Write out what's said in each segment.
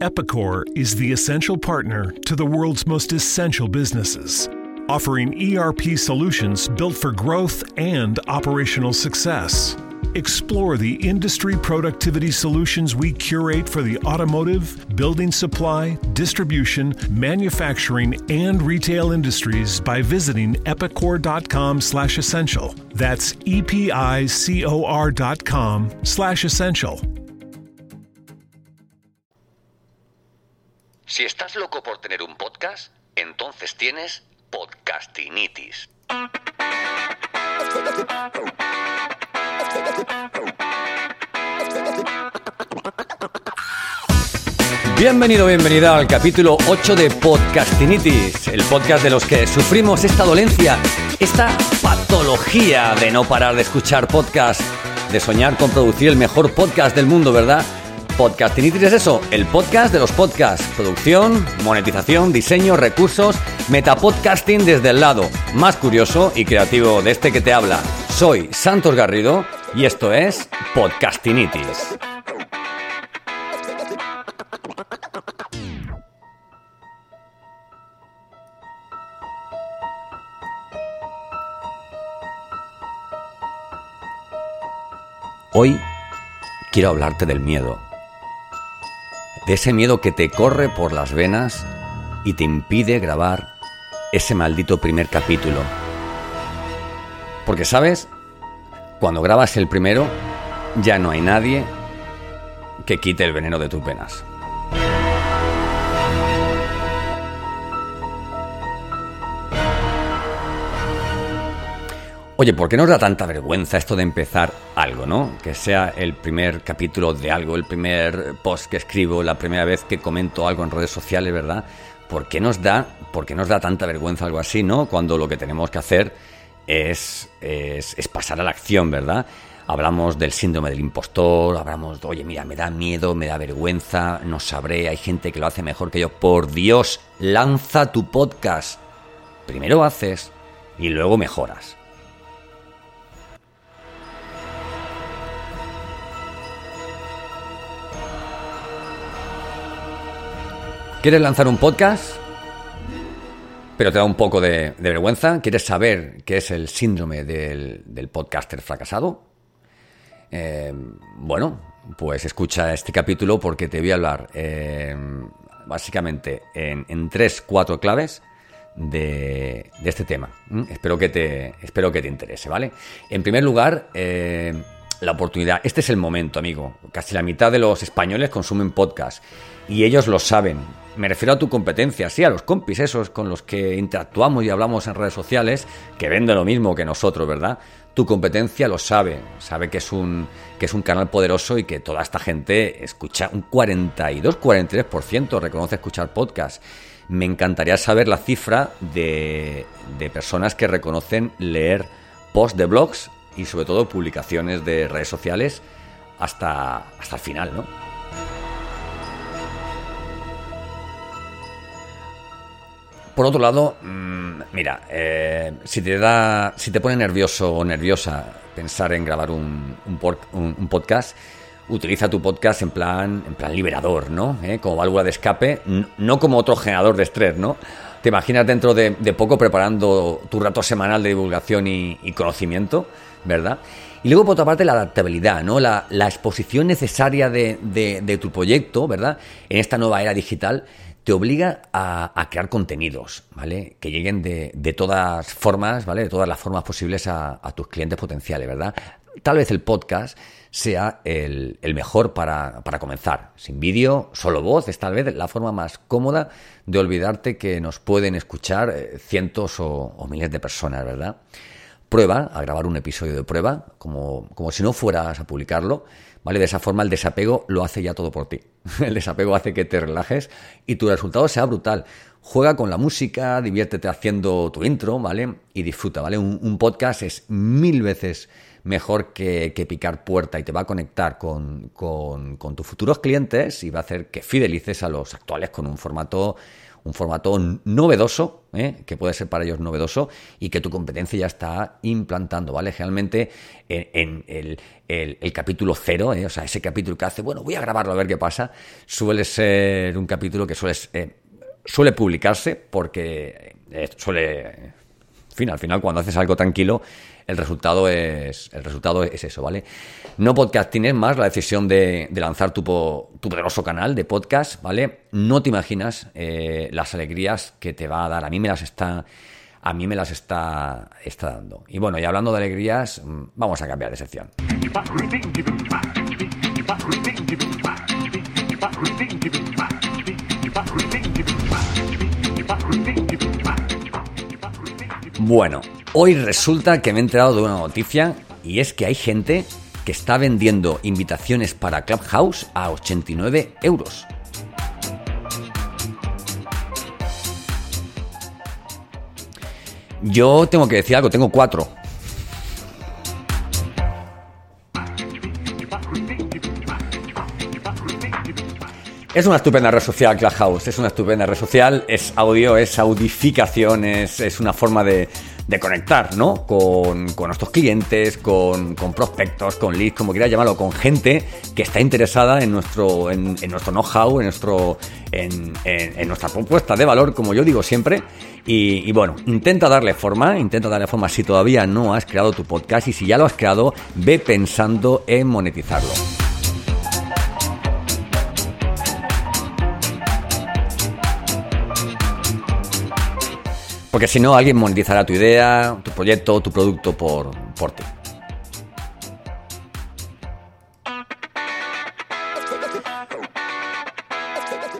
Epicor is the essential partner to the world's most essential businesses, offering ERP solutions built for growth and operational success. Explore the industry productivity solutions we curate for the automotive, building supply, distribution, manufacturing, and retail industries by visiting epicor.com/essential. That's e p i c o r.com/essential. Si estás loco por tener un podcast, entonces tienes podcastinitis. Bienvenido, bienvenida al capítulo 8 de Podcastinitis, el podcast de los que sufrimos esta dolencia, esta patología de no parar de escuchar podcast, de soñar con producir el mejor podcast del mundo, ¿verdad? Podcastinitis es eso, el podcast de los podcasts, producción, monetización, diseño, recursos, metapodcasting desde el lado más curioso y creativo de este que te habla. Soy Santos Garrido y esto es Podcastinitis. Hoy quiero hablarte del miedo. De ese miedo que te corre por las venas y te impide grabar ese maldito primer capítulo. Porque, ¿sabes? Cuando grabas el primero, ya no hay nadie que quite el veneno de tus penas. Oye, ¿por qué nos da tanta vergüenza esto de empezar algo, no? Que sea el primer capítulo de algo, el primer post que escribo, la primera vez que comento algo en redes sociales, ¿verdad? ¿Por qué nos da, por qué nos da tanta vergüenza algo así, no? Cuando lo que tenemos que hacer es, es, es pasar a la acción, ¿verdad? Hablamos del síndrome del impostor, hablamos de, oye, mira, me da miedo, me da vergüenza, no sabré, hay gente que lo hace mejor que yo. Por Dios, lanza tu podcast. Primero haces y luego mejoras. ¿Quieres lanzar un podcast? Pero te da un poco de, vergüenza. ¿Quieres saber qué es el síndrome del, podcaster fracasado? Eh, bueno, pues escucha este capítulo porque te voy a hablar eh, básicamente en, tres, cuatro claves de, este tema. Espero, que te, espero que te interese, ¿vale? En primer lugar, eh, la oportunidad. Este es el momento, amigo. Casi la mitad de los españoles consumen podcast y ellos lo saben me refiero a tu competencia, sí, a los compis esos con los que interactuamos y hablamos en redes sociales, que venden lo mismo que nosotros, ¿verdad? Tu competencia lo sabe, sabe que es un, que es un canal poderoso y que toda esta gente escucha, un 42, 43% reconoce escuchar podcast. Me encantaría saber la cifra de, de personas que reconocen leer posts de blogs y sobre todo publicaciones de redes sociales hasta, hasta el final, ¿no? Por otro lado, mm, mira, eh, si te da, si te pone nervioso o nerviosa pensar en grabar un, podcast, utiliza tu podcast en plan, en plan liberador, ¿no? ¿Eh? Como válvula de escape, no como otro generador de estrés, ¿no? Te imaginas dentro de, poco preparando tu rato semanal de divulgación y, conocimiento, ¿verdad? Y luego, por otra parte, la adaptabilidad, ¿no? La, exposición necesaria de, de, tu proyecto, ¿verdad? En esta nueva era digital te obliga a, crear contenidos, ¿vale? Que lleguen de, todas formas, ¿vale? De todas las formas posibles a, tus clientes potenciales, ¿verdad? Tal vez el podcast sea el, mejor para, comenzar. Sin vídeo, solo voz, es tal vez la forma más cómoda de olvidarte que nos pueden escuchar eh, cientos o, miles de personas, ¿verdad? Prueba a grabar un episodio de prueba, como, como si no fueras a publicarlo, ¿vale? De esa forma el desapego lo hace ya todo por ti. El desapego hace que te relajes y tu resultado sea brutal. Juega con la música, diviértete haciendo tu intro, ¿vale? Y disfruta, ¿vale? Un, podcast es mil veces mejor que, picar puerta y te va a conectar con, con, tus futuros clientes y va a hacer que fidelices a los actuales con un formato un formato novedoso, ¿eh? que puede ser para ellos novedoso y que tu competencia ya está implantando, ¿vale? Generalmente en, el, capítulo cero, ¿eh? o sea, ese capítulo que hace, bueno, voy a grabarlo a ver qué pasa, suele ser un capítulo que suele, eh, suele publicarse porque suele fin, al final cuando haces algo tranquilo, el resultado es, el resultado es eso, ¿vale? No podcast tienes más la decisión de, lanzar tu, tu, poderoso canal de podcast, ¿vale? No te imaginas eh, las alegrías que te va a dar. A mí me las está, a mí me las está, está dando. Y bueno, y hablando de alegrías, mm, vamos a cambiar de sección. Bueno, hoy resulta que me he enterado de una noticia y es que hay gente que está vendiendo invitaciones para Clubhouse a 89 euros. Yo tengo que decir algo, tengo cuatro. Es una estupenda red social, Clubhouse. Es una estupenda red social. Es audio, es audificación, es, una forma de, conectar, ¿no? Con, nuestros clientes, con, prospectos, con leads, como quieras llamarlo, con gente que está interesada en nuestro, en, nuestro know-how, en, nuestro, en, nuestra propuesta de valor, como yo digo siempre. Y, bueno, intenta darle forma, intenta darle forma si todavía no has creado tu podcast y si ya lo has creado, ve pensando en monetizarlo. Porque si no, alguien monetizará tu idea, tu proyecto, tu producto por, por ti.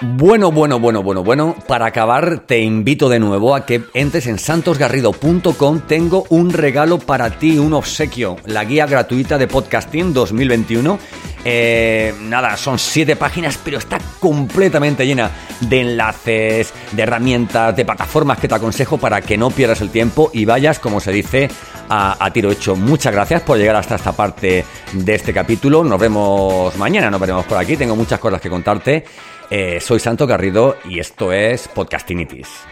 Bueno, bueno, bueno, bueno, bueno. Para acabar, te invito de nuevo a que entres en santosgarrido.com. Tengo un regalo para ti, un obsequio, la guía gratuita de podcasting 2021 eh, nada, son siete páginas, pero está completamente llena de enlaces, de herramientas, de plataformas que te aconsejo para que no pierdas el tiempo y vayas, como se dice, a, tiro hecho. Muchas gracias por llegar hasta esta parte de este capítulo. Nos vemos mañana, nos veremos por aquí. Tengo muchas cosas que contarte. Eh, soy Santo Garrido y esto es Podcastinitis.